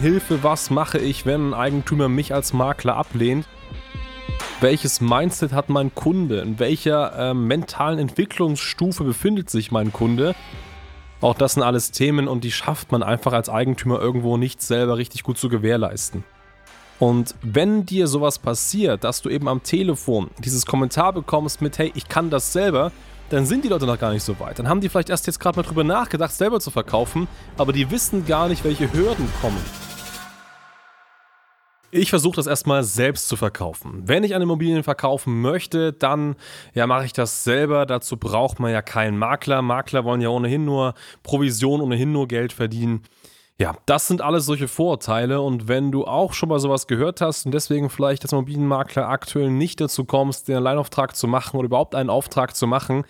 Hilfe, was mache ich, wenn ein Eigentümer mich als Makler ablehnt? Welches Mindset hat mein Kunde? In welcher äh, mentalen Entwicklungsstufe befindet sich mein Kunde? Auch das sind alles Themen und die schafft man einfach als Eigentümer irgendwo nicht selber richtig gut zu gewährleisten. Und wenn dir sowas passiert, dass du eben am Telefon dieses Kommentar bekommst mit, hey, ich kann das selber, dann sind die Leute noch gar nicht so weit. Dann haben die vielleicht erst jetzt gerade mal drüber nachgedacht, selber zu verkaufen, aber die wissen gar nicht, welche Hürden kommen. Ich versuche das erstmal selbst zu verkaufen. Wenn ich eine Immobilien verkaufen möchte, dann ja, mache ich das selber. Dazu braucht man ja keinen Makler. Makler wollen ja ohnehin nur Provision, ohnehin nur Geld verdienen. Ja, das sind alles solche Vorurteile und wenn du auch schon mal sowas gehört hast und deswegen vielleicht als Immobilienmakler aktuell nicht dazu kommst, den Alleinauftrag zu machen oder überhaupt einen Auftrag zu machen,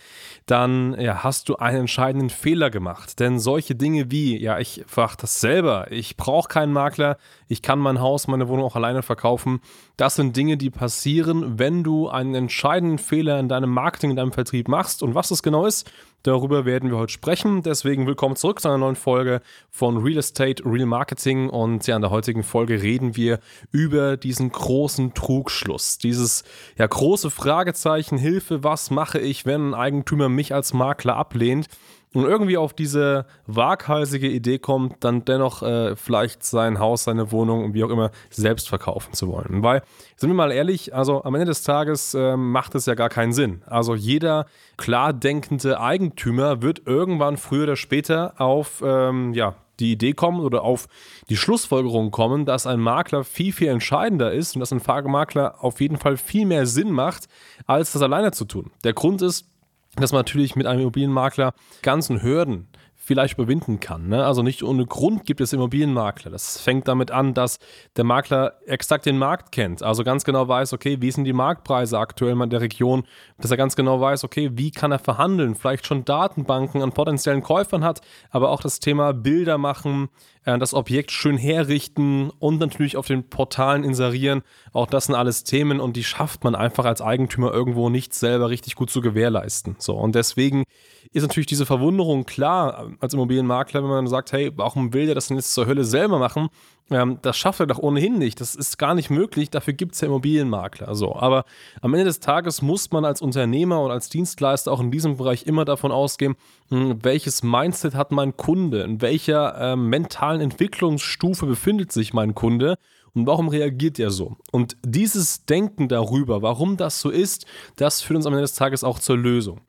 dann ja, hast du einen entscheidenden Fehler gemacht. Denn solche Dinge wie, ja, ich mache das selber, ich brauche keinen Makler, ich kann mein Haus, meine Wohnung auch alleine verkaufen, das sind Dinge, die passieren, wenn du einen entscheidenden Fehler in deinem Marketing, in deinem Vertrieb machst. Und was das genau ist, Darüber werden wir heute sprechen. Deswegen willkommen zurück zu einer neuen Folge von Real Estate, Real Marketing. Und ja, in der heutigen Folge reden wir über diesen großen Trugschluss. Dieses ja große Fragezeichen, Hilfe, was mache ich, wenn ein Eigentümer mich als Makler ablehnt? und irgendwie auf diese waghalsige Idee kommt, dann dennoch äh, vielleicht sein Haus, seine Wohnung und wie auch immer selbst verkaufen zu wollen. Weil, sind wir mal ehrlich, also am Ende des Tages äh, macht es ja gar keinen Sinn. Also jeder klar denkende Eigentümer wird irgendwann früher oder später auf ähm, ja, die Idee kommen oder auf die Schlussfolgerung kommen, dass ein Makler viel, viel entscheidender ist und dass ein Makler auf jeden Fall viel mehr Sinn macht, als das alleine zu tun. Der Grund ist, dass man natürlich mit einem Immobilienmakler ganzen Hürden vielleicht überwinden kann. Ne? Also nicht ohne Grund gibt es Immobilienmakler. Das fängt damit an, dass der Makler exakt den Markt kennt, also ganz genau weiß, okay, wie sind die Marktpreise aktuell in der Region, dass er ganz genau weiß, okay, wie kann er verhandeln, vielleicht schon Datenbanken an potenziellen Käufern hat, aber auch das Thema Bilder machen, äh, das Objekt schön herrichten und natürlich auf den Portalen inserieren. Auch das sind alles Themen und die schafft man einfach als Eigentümer irgendwo nicht selber richtig gut zu gewährleisten. So und deswegen ist natürlich diese Verwunderung klar als Immobilienmakler, wenn man sagt, hey, warum will der das denn jetzt zur Hölle selber machen? Ähm, das schafft er doch ohnehin nicht. Das ist gar nicht möglich. Dafür gibt es ja Immobilienmakler. So. Aber am Ende des Tages muss man als Unternehmer und als Dienstleister auch in diesem Bereich immer davon ausgehen, hm, welches Mindset hat mein Kunde, in welcher äh, mentalen Entwicklungsstufe befindet sich mein Kunde und warum reagiert er so? Und dieses Denken darüber, warum das so ist, das führt uns am Ende des Tages auch zur Lösung.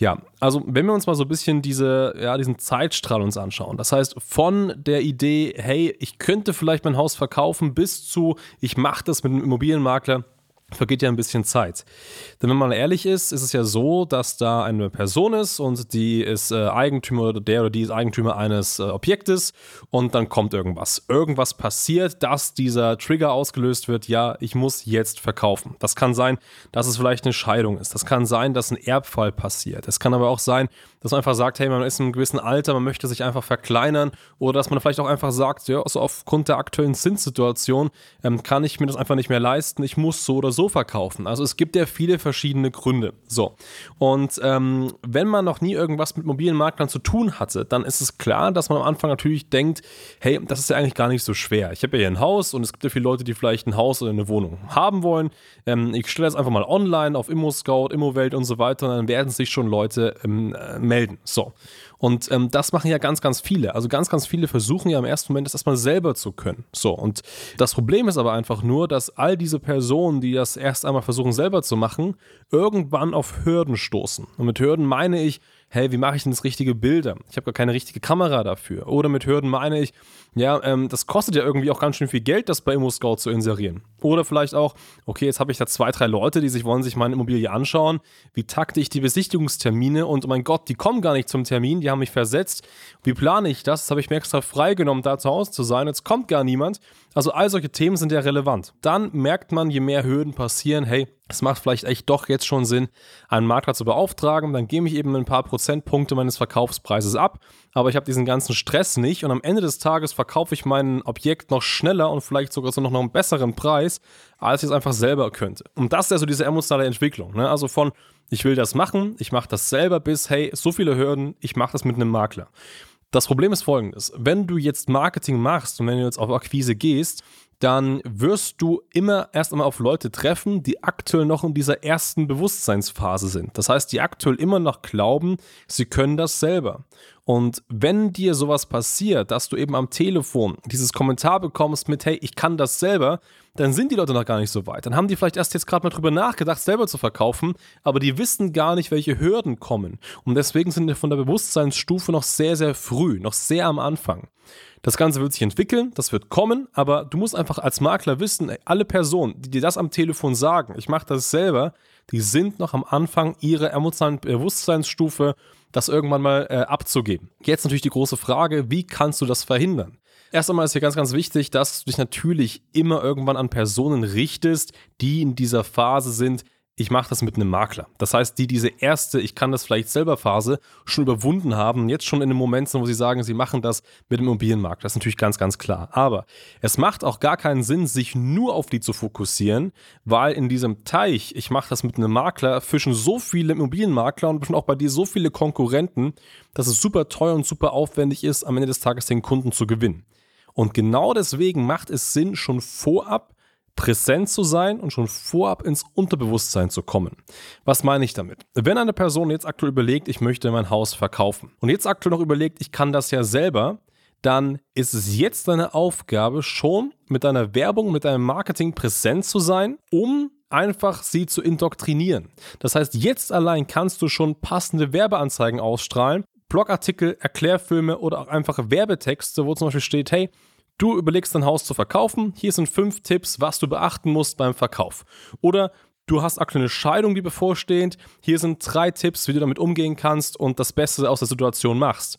Ja, also wenn wir uns mal so ein bisschen diese, ja, diesen Zeitstrahl uns anschauen, das heißt von der Idee, hey, ich könnte vielleicht mein Haus verkaufen, bis zu, ich mache das mit einem Immobilienmakler, vergeht ja ein bisschen Zeit. Denn wenn man ehrlich ist, ist es ja so, dass da eine Person ist und die ist äh, Eigentümer oder der oder die ist Eigentümer eines äh, Objektes und dann kommt irgendwas. Irgendwas passiert, dass dieser Trigger ausgelöst wird, ja, ich muss jetzt verkaufen. Das kann sein, dass es vielleicht eine Scheidung ist. Das kann sein, dass ein Erbfall passiert. Es kann aber auch sein, dass man einfach sagt, hey, man ist in einem gewissen Alter, man möchte sich einfach verkleinern oder dass man vielleicht auch einfach sagt, ja, also aufgrund der aktuellen Zinssituation ähm, kann ich mir das einfach nicht mehr leisten, ich muss so oder so verkaufen. Also es gibt ja viele verschiedene Gründe. So. Und ähm, wenn man noch nie irgendwas mit mobilen Maklern zu tun hatte, dann ist es klar, dass man am Anfang natürlich denkt, hey, das ist ja eigentlich gar nicht so schwer. Ich habe ja hier ein Haus und es gibt ja viele Leute, die vielleicht ein Haus oder eine Wohnung haben wollen. Ähm, ich stelle das einfach mal online auf Immo-Scout, Immowelt und so weiter und dann werden sich schon Leute ähm, äh, melden. So. Und ähm, das machen ja ganz, ganz viele. Also ganz, ganz viele versuchen ja im ersten Moment das erstmal selber zu können. So. Und das Problem ist aber einfach nur, dass all diese Personen, die das erst einmal versuchen selber zu machen, irgendwann auf Hürden stoßen. Und mit Hürden meine ich, hey, wie mache ich denn das richtige Bilder? Ich habe gar keine richtige Kamera dafür. Oder mit Hürden meine ich, ja, ähm, das kostet ja irgendwie auch ganz schön viel Geld, das bei ImmoScout zu inserieren. Oder vielleicht auch, okay, jetzt habe ich da zwei, drei Leute, die sich wollen sich meine Immobilie anschauen. Wie takte ich die Besichtigungstermine? Und oh mein Gott, die kommen gar nicht zum Termin, die haben mich versetzt. Wie plane ich das? Das habe ich mir extra freigenommen, da zu Hause zu sein. Jetzt kommt gar niemand. Also all solche Themen sind ja relevant. Dann merkt man, je mehr Hürden passieren, hey, es macht vielleicht echt doch jetzt schon Sinn, einen Makler zu beauftragen. Dann gebe ich eben ein paar Prozentpunkte meines Verkaufspreises ab, aber ich habe diesen ganzen Stress nicht und am Ende des Tages verkaufe ich mein Objekt noch schneller und vielleicht sogar so noch einen besseren Preis, als ich es einfach selber könnte. Und das ist ja so diese emotionale Entwicklung. Ne? Also von, ich will das machen, ich mache das selber bis, hey, so viele Hürden, ich mache das mit einem Makler. Das Problem ist folgendes. Wenn du jetzt Marketing machst und wenn du jetzt auf Akquise gehst, dann wirst du immer erst einmal auf Leute treffen, die aktuell noch in dieser ersten Bewusstseinsphase sind. Das heißt, die aktuell immer noch glauben, sie können das selber. Und wenn dir sowas passiert, dass du eben am Telefon dieses Kommentar bekommst mit, hey, ich kann das selber, dann sind die Leute noch gar nicht so weit. Dann haben die vielleicht erst jetzt gerade mal drüber nachgedacht, selber zu verkaufen, aber die wissen gar nicht, welche Hürden kommen. Und deswegen sind wir von der Bewusstseinsstufe noch sehr, sehr früh, noch sehr am Anfang. Das Ganze wird sich entwickeln, das wird kommen, aber du musst einfach als Makler wissen, ey, alle Personen, die dir das am Telefon sagen, ich mache das selber, die sind noch am Anfang ihrer emotionalen Bewusstseinsstufe, das irgendwann mal äh, abzugeben. Jetzt natürlich die große Frage, wie kannst du das verhindern? Erst einmal ist hier ganz, ganz wichtig, dass du dich natürlich immer irgendwann an Personen richtest, die in dieser Phase sind, ich mache das mit einem Makler. Das heißt, die diese erste, ich kann das vielleicht selber Phase schon überwunden haben, jetzt schon in einem Moment sind, wo sie sagen, sie machen das mit dem Immobilienmakler. Das ist natürlich ganz, ganz klar. Aber es macht auch gar keinen Sinn, sich nur auf die zu fokussieren, weil in diesem Teich, ich mache das mit einem Makler, fischen so viele Immobilienmakler und auch bei dir so viele Konkurrenten, dass es super teuer und super aufwendig ist, am Ende des Tages den Kunden zu gewinnen. Und genau deswegen macht es Sinn, schon vorab präsent zu sein und schon vorab ins Unterbewusstsein zu kommen. Was meine ich damit? Wenn eine Person jetzt aktuell überlegt, ich möchte mein Haus verkaufen und jetzt aktuell noch überlegt, ich kann das ja selber, dann ist es jetzt deine Aufgabe, schon mit deiner Werbung, mit deinem Marketing präsent zu sein, um einfach sie zu indoktrinieren. Das heißt, jetzt allein kannst du schon passende Werbeanzeigen ausstrahlen, Blogartikel, Erklärfilme oder auch einfache Werbetexte, wo zum Beispiel steht, hey, Du überlegst dein Haus zu verkaufen. Hier sind fünf Tipps, was du beachten musst beim Verkauf. Oder du hast aktuell eine Scheidung, die bevorsteht. Hier sind drei Tipps, wie du damit umgehen kannst und das Beste aus der Situation machst.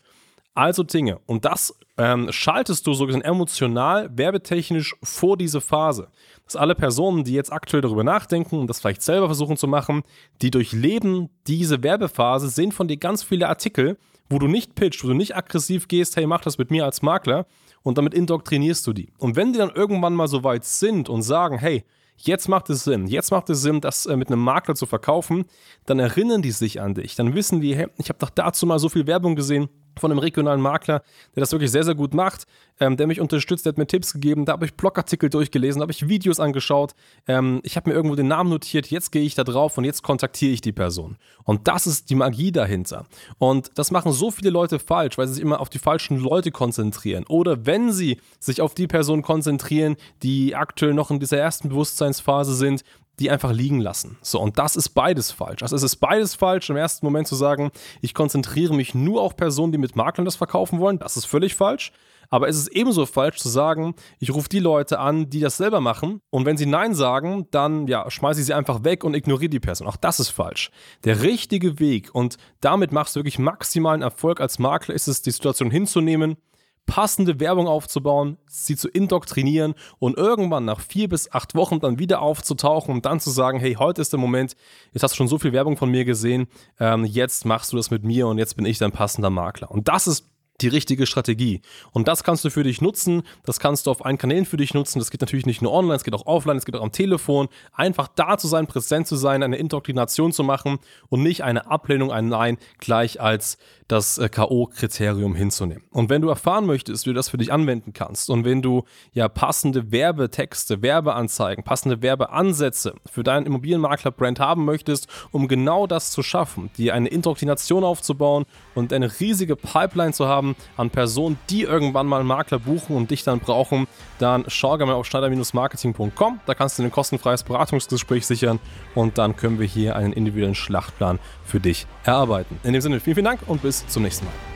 Also Dinge. Und das ähm, schaltest du sogar emotional, werbetechnisch vor diese Phase. Dass alle Personen, die jetzt aktuell darüber nachdenken und das vielleicht selber versuchen zu machen, die durchleben diese Werbephase, sehen von dir ganz viele Artikel, wo du nicht pitcht, wo du nicht aggressiv gehst, hey, mach das mit mir als Makler, und damit indoktrinierst du die. Und wenn die dann irgendwann mal so weit sind und sagen, hey, jetzt macht es Sinn, jetzt macht es Sinn, das äh, mit einem Makler zu verkaufen, dann erinnern die sich an dich. Dann wissen die, hey, ich habe doch dazu mal so viel Werbung gesehen, von einem regionalen Makler, der das wirklich sehr, sehr gut macht, ähm, der mich unterstützt, der hat mir Tipps gegeben, da habe ich Blogartikel durchgelesen, da habe ich Videos angeschaut, ähm, ich habe mir irgendwo den Namen notiert, jetzt gehe ich da drauf und jetzt kontaktiere ich die Person. Und das ist die Magie dahinter. Und das machen so viele Leute falsch, weil sie sich immer auf die falschen Leute konzentrieren. Oder wenn sie sich auf die Person konzentrieren, die aktuell noch in dieser ersten Bewusstseinsphase sind, die einfach liegen lassen. So, und das ist beides falsch. Also es ist beides falsch, im ersten Moment zu sagen, ich konzentriere mich nur auf Personen, die mit Maklern das verkaufen wollen. Das ist völlig falsch. Aber es ist ebenso falsch zu sagen, ich rufe die Leute an, die das selber machen. Und wenn sie Nein sagen, dann ja, schmeiße ich sie einfach weg und ignoriere die Person. Auch das ist falsch. Der richtige Weg, und damit machst du wirklich maximalen Erfolg als Makler, ist es, die Situation hinzunehmen, passende Werbung aufzubauen, sie zu indoktrinieren und irgendwann nach vier bis acht Wochen dann wieder aufzutauchen und dann zu sagen, hey, heute ist der Moment, jetzt hast du schon so viel Werbung von mir gesehen, ähm, jetzt machst du das mit mir und jetzt bin ich dein passender Makler. Und das ist die richtige Strategie. Und das kannst du für dich nutzen, das kannst du auf allen Kanälen für dich nutzen. Das geht natürlich nicht nur online, es geht auch offline, es geht auch am Telefon. Einfach da zu sein, präsent zu sein, eine Indoktrination zu machen und nicht eine Ablehnung, ein Nein gleich als das äh, K.O.-Kriterium hinzunehmen. Und wenn du erfahren möchtest, wie du das für dich anwenden kannst und wenn du ja passende Werbetexte, Werbeanzeigen, passende Werbeansätze für deinen Immobilienmakler-Brand haben möchtest, um genau das zu schaffen, dir eine Indoktrination aufzubauen und eine riesige Pipeline zu haben an Personen, die irgendwann mal einen Makler buchen und dich dann brauchen, dann schau gerne mal auf schneider-marketing.com. Da kannst du ein kostenfreies Beratungsgespräch sichern und dann können wir hier einen individuellen Schlachtplan für dich erarbeiten. In dem Sinne, vielen, vielen Dank und bis zum nächsten Mal.